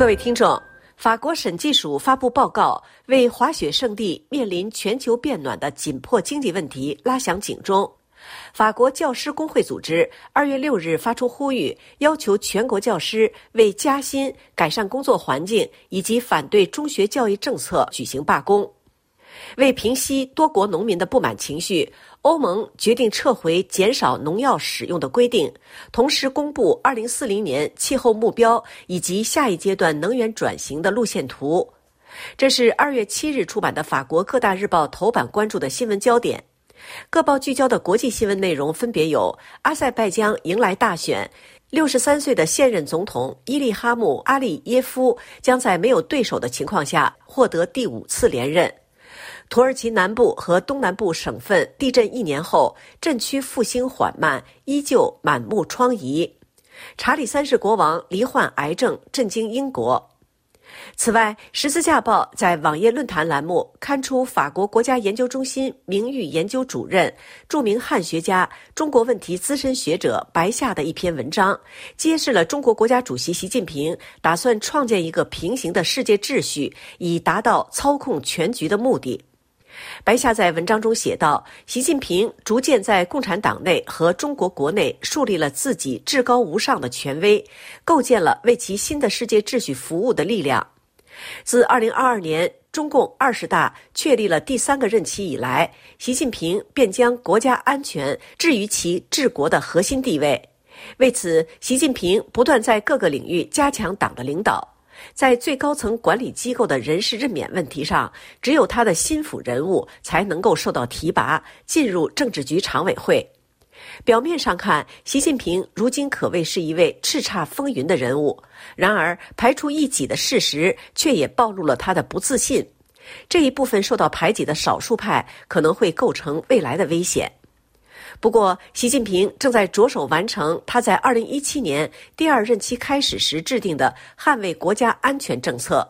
各位听众，法国审计署发布报告，为滑雪胜地面临全球变暖的紧迫经济问题拉响警钟。法国教师工会组织二月六日发出呼吁，要求全国教师为加薪、改善工作环境以及反对中学教育政策举行罢工。为平息多国农民的不满情绪，欧盟决定撤回减少农药使用的规定，同时公布2040年气候目标以及下一阶段能源转型的路线图。这是2月7日出版的法国各大日报头版关注的新闻焦点。各报聚焦的国际新闻内容分别有：阿塞拜疆迎来大选，63岁的现任总统伊利哈木·阿利耶夫将在没有对手的情况下获得第五次连任。土耳其南部和东南部省份地震一年后，震区复兴缓慢，依旧满目疮痍。查理三世国王罹患癌症，震惊英国。此外，《十字架报》在网页论坛栏目刊出法国国家研究中心名誉研究主任、著名汉学家、中国问题资深学者白夏的一篇文章，揭示了中国国家主席习近平打算创建一个平行的世界秩序，以达到操控全局的目的。白夏在文章中写道：“习近平逐渐在共产党内和中国国内树立了自己至高无上的权威，构建了为其新的世界秩序服务的力量。自2022年中共二十大确立了第三个任期以来，习近平便将国家安全置于其治国的核心地位。为此，习近平不断在各个领域加强党的领导。”在最高层管理机构的人事任免问题上，只有他的心腹人物才能够受到提拔，进入政治局常委会。表面上看，习近平如今可谓是一位叱咤风云的人物，然而排除异己的事实却也暴露了他的不自信。这一部分受到排挤的少数派可能会构成未来的危险。不过，习近平正在着手完成他在2017年第二任期开始时制定的捍卫国家安全政策。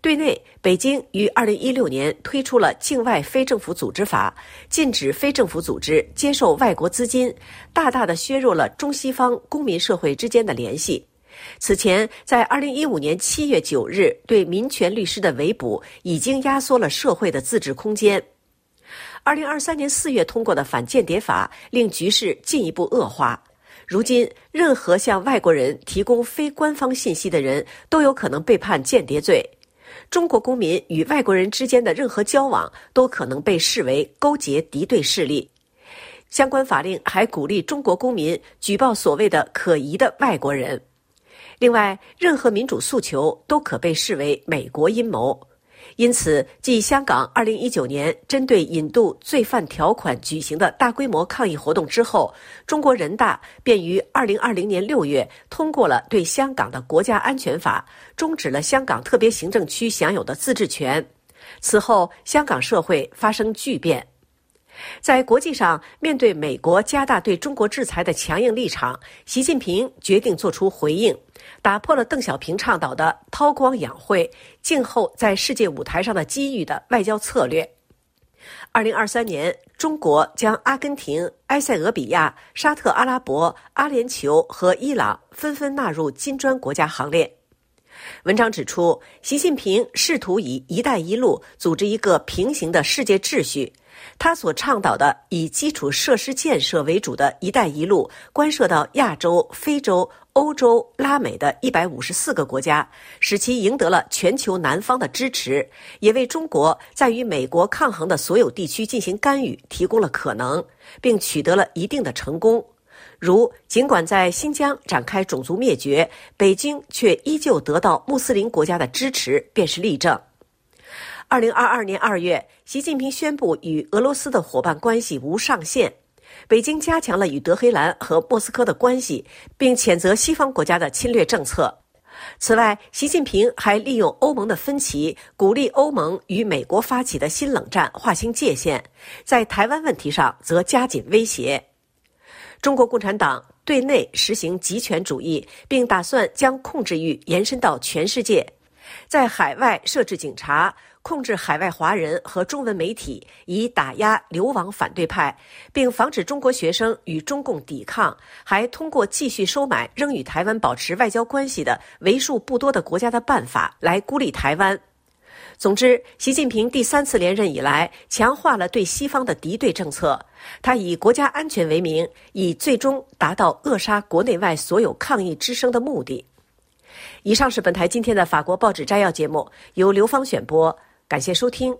对内，北京于2016年推出了《境外非政府组织法》，禁止非政府组织接受外国资金，大大的削弱了中西方公民社会之间的联系。此前，在2015年7月9日对民权律师的围捕，已经压缩了社会的自治空间。二零二三年四月通过的反间谍法令局势进一步恶化。如今，任何向外国人提供非官方信息的人都有可能被判间谍罪。中国公民与外国人之间的任何交往都可能被视为勾结敌对势力。相关法令还鼓励中国公民举报所谓的可疑的外国人。另外，任何民主诉求都可被视为美国阴谋。因此，继香港2019年针对引渡罪犯条款举行的大规模抗议活动之后，中国人大便于2020年6月通过了对香港的国家安全法，终止了香港特别行政区享有的自治权。此后，香港社会发生巨变。在国际上，面对美国加大对中国制裁的强硬立场，习近平决定作出回应，打破了邓小平倡导的“韬光养晦，静候在世界舞台上的机遇”的外交策略。二零二三年，中国将阿根廷、埃塞俄比亚、沙特阿拉伯、阿联酋和伊朗纷纷纳入金砖国家行列。文章指出，习近平试图以“一带一路”组织一个平行的世界秩序。他所倡导的以基础设施建设为主的一带一路，关涉到亚洲、非洲、欧洲、拉美的一百五十四个国家，使其赢得了全球南方的支持，也为中国在与美国抗衡的所有地区进行干预提供了可能，并取得了一定的成功。如，尽管在新疆展开种族灭绝，北京却依旧得到穆斯林国家的支持，便是例证。二零二二年二月，习近平宣布与俄罗斯的伙伴关系无上限。北京加强了与德黑兰和莫斯科的关系，并谴责西方国家的侵略政策。此外，习近平还利用欧盟的分歧，鼓励欧盟与美国发起的新冷战划清界限，在台湾问题上则加紧威胁。中国共产党对内实行极权主义，并打算将控制欲延伸到全世界，在海外设置警察。控制海外华人和中文媒体，以打压流亡反对派，并防止中国学生与中共抵抗，还通过继续收买仍与台湾保持外交关系的为数不多的国家的办法来孤立台湾。总之，习近平第三次连任以来，强化了对西方的敌对政策。他以国家安全为名，以最终达到扼杀国内外所有抗议之声的目的。以上是本台今天的法国报纸摘要节目，由刘芳选播，感谢收听。